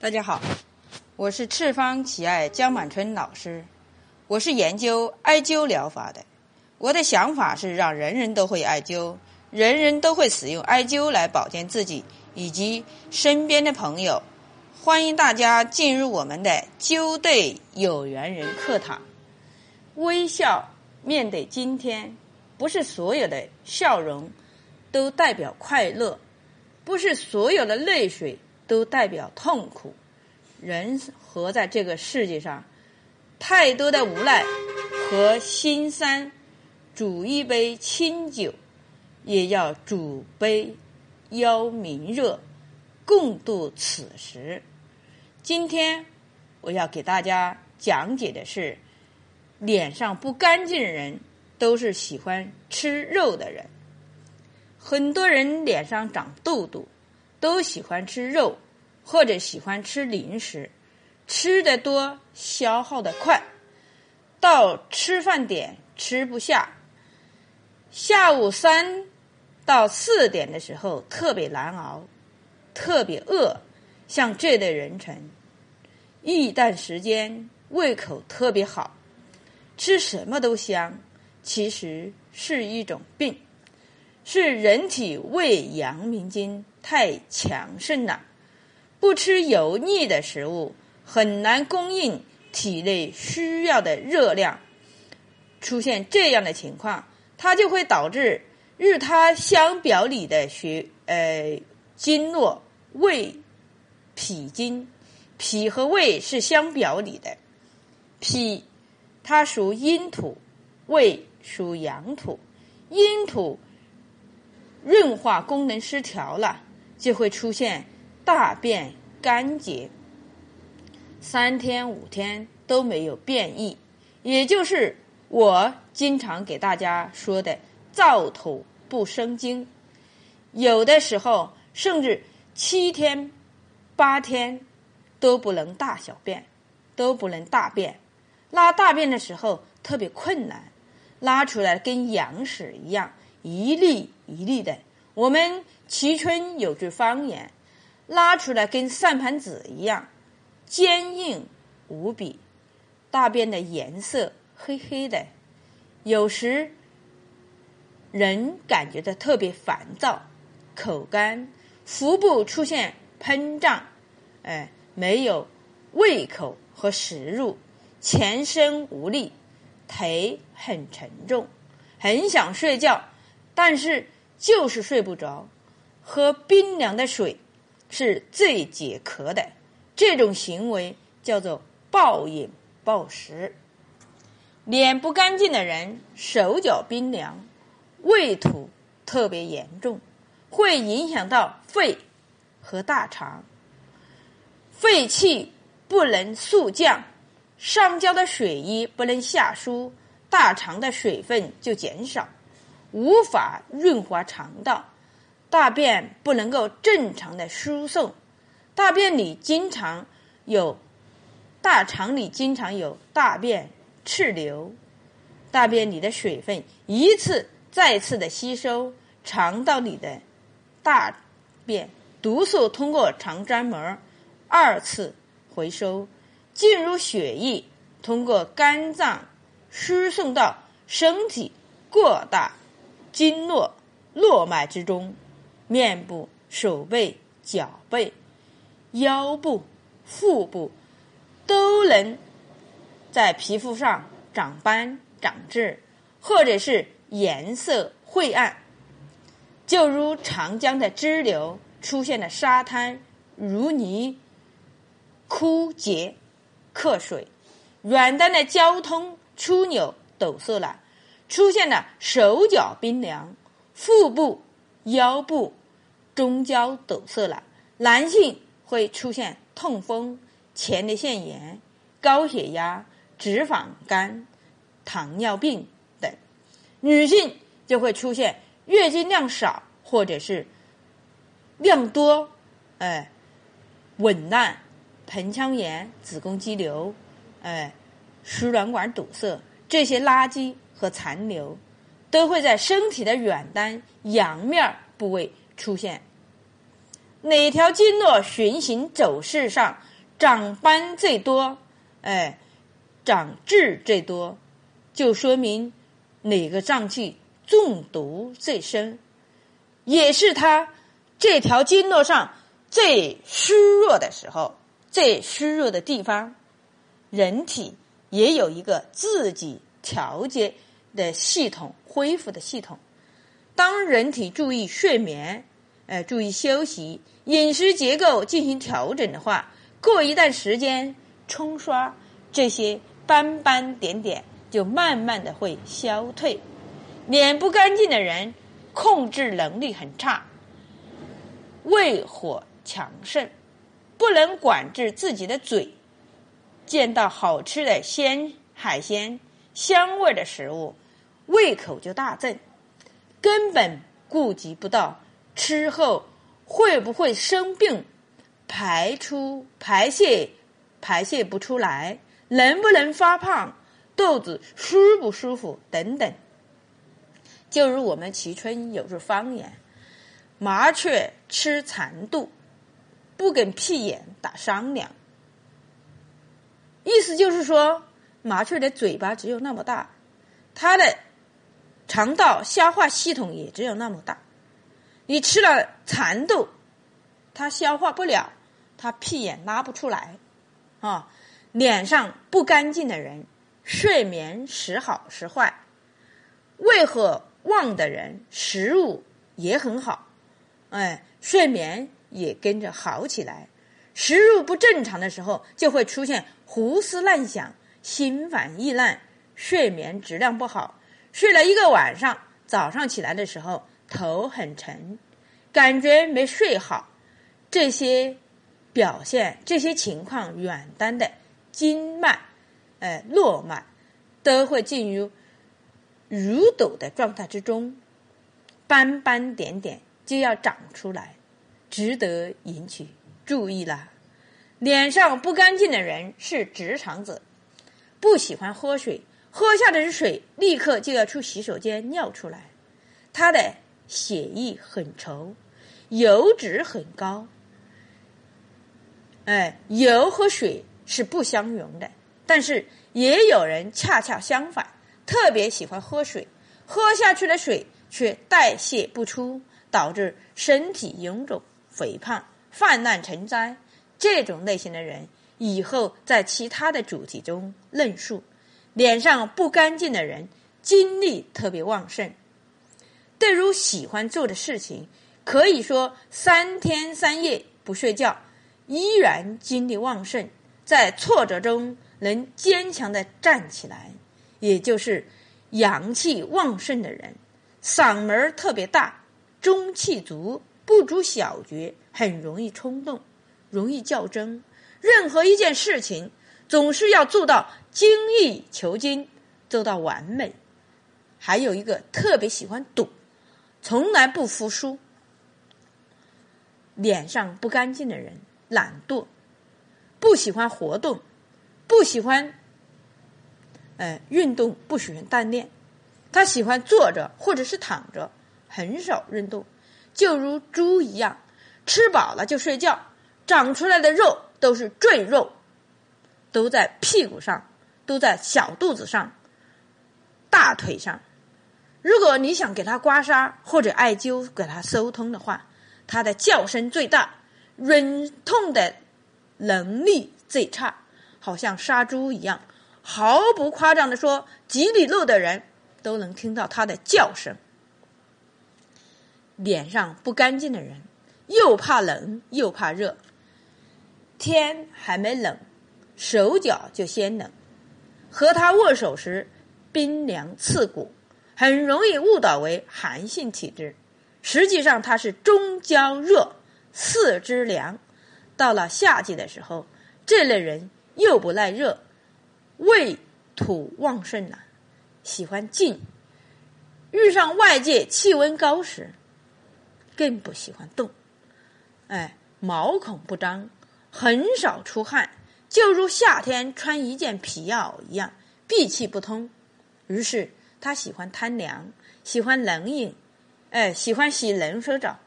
大家好，我是赤方奇爱江满春老师，我是研究艾灸疗法的。我的想法是让人人都会艾灸，人人都会使用艾灸来保健自己以及身边的朋友。欢迎大家进入我们的灸对有缘人课堂。微笑面对今天，不是所有的笑容都代表快乐，不是所有的泪水。都代表痛苦。人活在这个世界上，太多的无奈和心酸。煮一杯清酒，也要煮杯邀明热，共度此时。今天我要给大家讲解的是，脸上不干净的人都是喜欢吃肉的人。很多人脸上长痘痘。都喜欢吃肉，或者喜欢吃零食，吃的多，消耗的快，到吃饭点吃不下。下午三到四点的时候特别难熬，特别饿。像这类人群，一段时间胃口特别好，吃什么都香，其实是一种病，是人体胃阳明经。太强盛了，不吃油腻的食物，很难供应体内需要的热量。出现这样的情况，它就会导致日他相表里的血呃经络胃脾经，脾和胃是相表里的，脾它属阴土，胃属阳土，阴土润化功能失调了。就会出现大便干结，三天五天都没有变异，也就是我经常给大家说的“燥土不生精”。有的时候甚至七天、八天都不能大小便，都不能大便。拉大便的时候特别困难，拉出来跟羊屎一样，一粒一粒的。我们。蕲春有句方言，拉出来跟算盘子一样，坚硬无比。大便的颜色黑黑的，有时人感觉到特别烦躁，口干，腹部出现膨胀，哎，没有胃口和食欲，全身无力，腿很沉重，很想睡觉，但是就是睡不着。喝冰凉的水是最解渴的，这种行为叫做暴饮暴食。脸不干净的人，手脚冰凉，胃土特别严重，会影响到肺和大肠，肺气不能速降，上焦的水液不能下输，大肠的水分就减少，无法润滑肠道。大便不能够正常的输送，大便里经常有大肠里经常有大便滞留，大便里的水分一次再次的吸收，肠道里的大便毒素通过肠粘膜二次回收，进入血液，通过肝脏输送到身体过大经络络脉之中。面部、手背、脚背、腰部、腹部都能在皮肤上长斑、长痣，或者是颜色晦暗，就如长江的支流出现了沙滩如泥、枯竭、克水；远端的交通枢纽堵塞了，出现了手脚冰凉、腹部、腰部。中焦堵塞了，男性会出现痛风、前列腺炎、高血压、脂肪肝、糖尿病等；女性就会出现月经量少或者是量多，哎，紊乱、盆腔炎、子宫肌瘤，哎，输卵管堵塞，这些垃圾和残留都会在身体的远端阳面部位出现。哪条经络循行走势上长斑最多，哎，长痣最多，就说明哪个脏器中毒最深，也是他这条经络上最虚弱的时候，最虚弱的地方。人体也有一个自己调节的系统、恢复的系统。当人体注意睡眠，呃，注意休息，饮食结构进行调整的话，过一段时间冲刷这些斑斑点点，就慢慢的会消退。脸不干净的人，控制能力很差，胃火强盛，不能管制自己的嘴。见到好吃的鲜海鲜、香味的食物，胃口就大增，根本顾及不到吃后会不会生病、排出排泄排泄不出来、能不能发胖、肚子舒不舒服等等。就如我们蕲春有句方言：“麻雀吃蚕肚，不跟屁眼打商量。”意思就是说，麻雀的嘴巴只有那么大，它的肠道消化系统也只有那么大。你吃了蚕豆，它消化不了，它屁眼拉不出来。啊，脸上不干净的人，睡眠时好时坏；胃火旺的人，食物也很好，哎，睡眠也跟着好起来。食入不正常的时候，就会出现胡思乱想、心烦意乱、睡眠质量不好。睡了一个晚上，早上起来的时候头很沉，感觉没睡好。这些表现、这些情况，远端的经脉、哎络脉都会进入如抖的状态之中，斑斑点点就要长出来，值得引起。注意了，脸上不干净的人是直肠子，不喜欢喝水，喝下的水立刻就要出洗手间尿出来。他的血液很稠，油脂很高。哎，油和水是不相容的，但是也有人恰恰相反，特别喜欢喝水，喝下去的水却代谢不出，导致身体臃肿、肥胖。泛滥成灾，这种类型的人以后在其他的主题中论述。脸上不干净的人，精力特别旺盛，对于喜欢做的事情，可以说三天三夜不睡觉，依然精力旺盛，在挫折中能坚强的站起来。也就是阳气旺盛的人，嗓门特别大，中气足。不足小觉，很容易冲动，容易较真。任何一件事情，总是要做到精益求精，做到完美。还有一个特别喜欢赌，从来不服输。脸上不干净的人，懒惰，不喜欢活动，不喜欢，呃，运动，不喜欢锻炼。他喜欢坐着或者是躺着，很少运动。就如猪一样，吃饱了就睡觉，长出来的肉都是赘肉，都在屁股上，都在小肚子上、大腿上。如果你想给它刮痧或者艾灸给它疏通的话，它的叫声最大，忍痛的能力最差，好像杀猪一样。毫不夸张的说，几里路的人都能听到它的叫声。脸上不干净的人，又怕冷又怕热。天还没冷，手脚就先冷。和他握手时，冰凉刺骨，很容易误导为寒性体质。实际上他是中焦热，四肢凉。到了夏季的时候，这类人又不耐热，胃土旺盛了，喜欢静。遇上外界气温高时，更不喜欢动，哎，毛孔不张，很少出汗，就如夏天穿一件皮袄一样，闭气不通。于是他喜欢贪凉，喜欢冷饮，哎，喜欢洗冷水澡，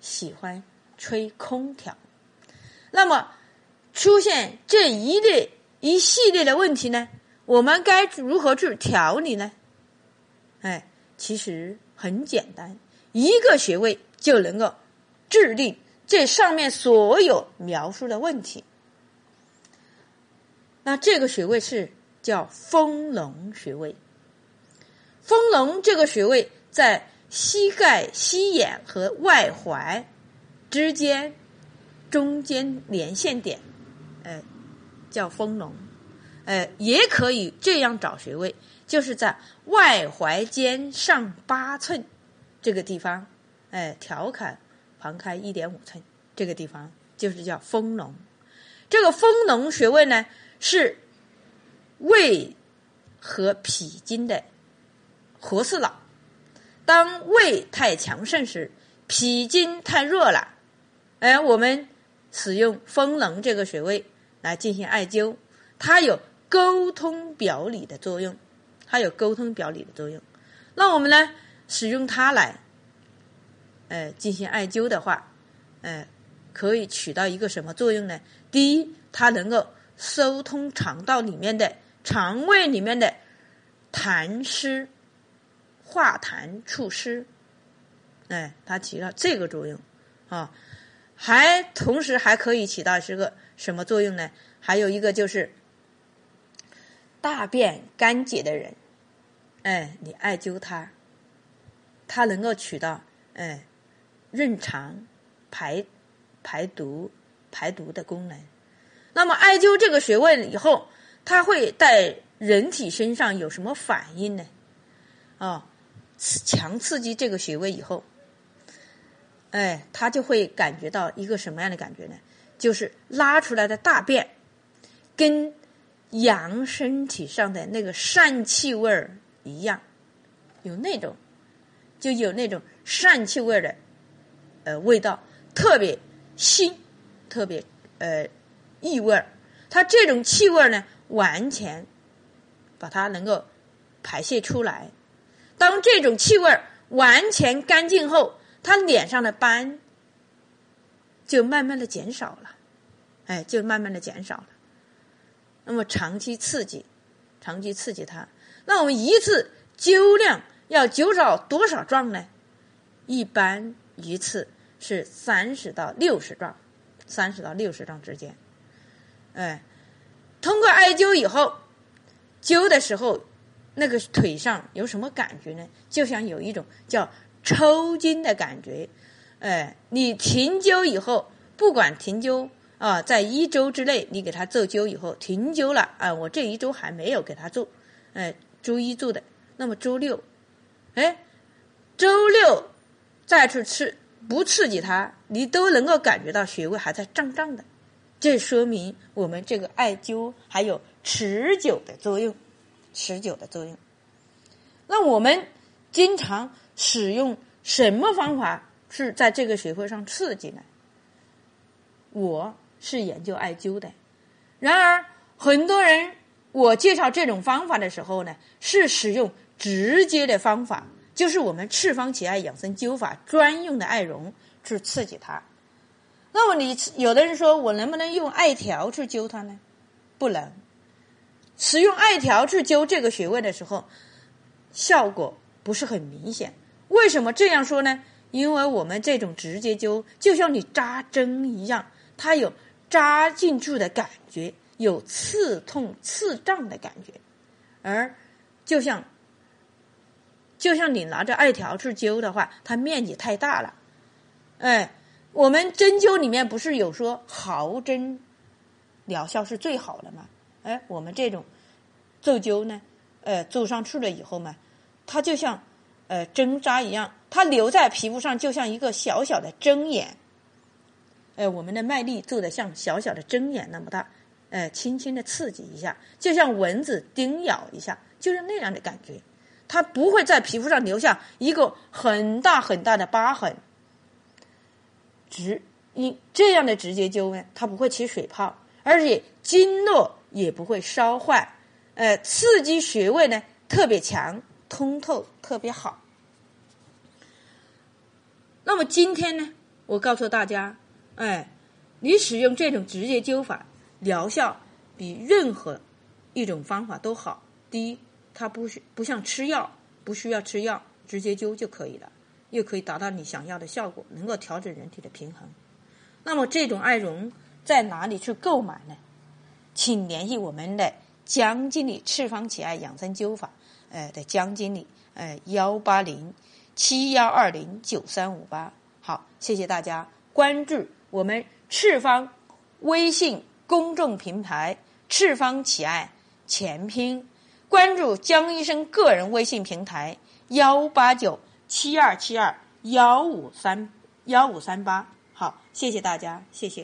喜欢吹空调。那么出现这一列一系列的问题呢，我们该如何去调理呢？哎，其实很简单，一个穴位就能够治理这上面所有描述的问题。那这个穴位是叫丰隆穴位。丰隆这个穴位在膝盖、膝眼和外踝之间中间连线点，呃，叫丰隆。呃，也可以这样找穴位，就是在外踝尖上八寸这个地方，哎，调侃旁开一点五寸这个地方，就是叫丰隆。这个丰隆穴位呢？是胃和脾经的合四脑。当胃太强盛时，脾经太弱了，哎，我们使用丰隆这个穴位来进行艾灸，它有沟通表里的作用，它有沟通表里的作用。那我们呢，使用它来，呃，进行艾灸的话，呃，可以起到一个什么作用呢？第一，它能够。疏通肠道里面的肠胃里面的痰湿化痰除湿，哎，它起到这个作用啊，还同时还可以起到是个什么作用呢？还有一个就是大便干结的人，哎，你艾灸它，它能够起到哎润肠排排毒排毒的功能。那么艾灸这个穴位以后，它会在人体身上有什么反应呢？啊，强刺激这个穴位以后，哎，他就会感觉到一个什么样的感觉呢？就是拉出来的大便跟羊身体上的那个疝气味儿一样，有那种就有那种疝气味的呃味道，特别腥，特别呃。异味儿，它这种气味呢，完全把它能够排泄出来。当这种气味完全干净后，他脸上的斑就慢慢的减少了，哎，就慢慢的减少了。那么长期刺激，长期刺激它，那我们一次灸量要灸少多少壮呢？一般一次是三十到六十壮，三十到六十壮之间。哎，通过艾灸以后，灸的时候，那个腿上有什么感觉呢？就像有一种叫抽筋的感觉。哎，你停灸以后，不管停灸啊，在一周之内，你给他做灸以后停灸了啊，我这一周还没有给他做，哎，周一做的，那么周六，哎，周六再去吃，不刺激它，你都能够感觉到穴位还在胀胀的。这说明我们这个艾灸还有持久的作用，持久的作用。那我们经常使用什么方法是在这个穴位上刺激呢？我是研究艾灸的，然而很多人我介绍这种方法的时候呢，是使用直接的方法，就是我们赤方奇艾养生灸法专用的艾绒去刺激它。那么你有的人说我能不能用艾条去灸它呢？不能。使用艾条去灸这个穴位的时候，效果不是很明显。为什么这样说呢？因为我们这种直接灸就像你扎针一样，它有扎进去的感觉，有刺痛、刺胀的感觉。而就像就像你拿着艾条去灸的话，它面积太大了，哎。我们针灸里面不是有说毫针疗效是最好的吗？哎，我们这种做灸呢，呃，做上去了以后嘛，它就像呃针扎一样，它留在皮肤上就像一个小小的针眼。呃，我们的麦粒做的像小小的针眼那么大，呃，轻轻的刺激一下，就像蚊子叮咬一下，就是那样的感觉。它不会在皮肤上留下一个很大很大的疤痕。直因这样的直接灸呢，它不会起水泡，而且经络也不会烧坏，呃，刺激穴位呢特别强，通透特别好。那么今天呢，我告诉大家，哎，你使用这种直接灸法，疗效比任何一种方法都好。第一，它不需不像吃药，不需要吃药，直接灸就可以了，又可以达到你想要的效果，能够调整人体的平衡。那么这种艾绒在哪里去购买呢？请联系我们的江经理赤方奇艾养生灸法，呃的江经理，呃幺八零七幺二零九三五八。好，谢谢大家关注我们赤方微信公众平台“赤方奇艾”全拼。关注江医生个人微信平台幺八九七二七二幺五三幺五三八，好，谢谢大家，谢谢。